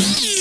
Yeah.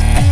Yeah.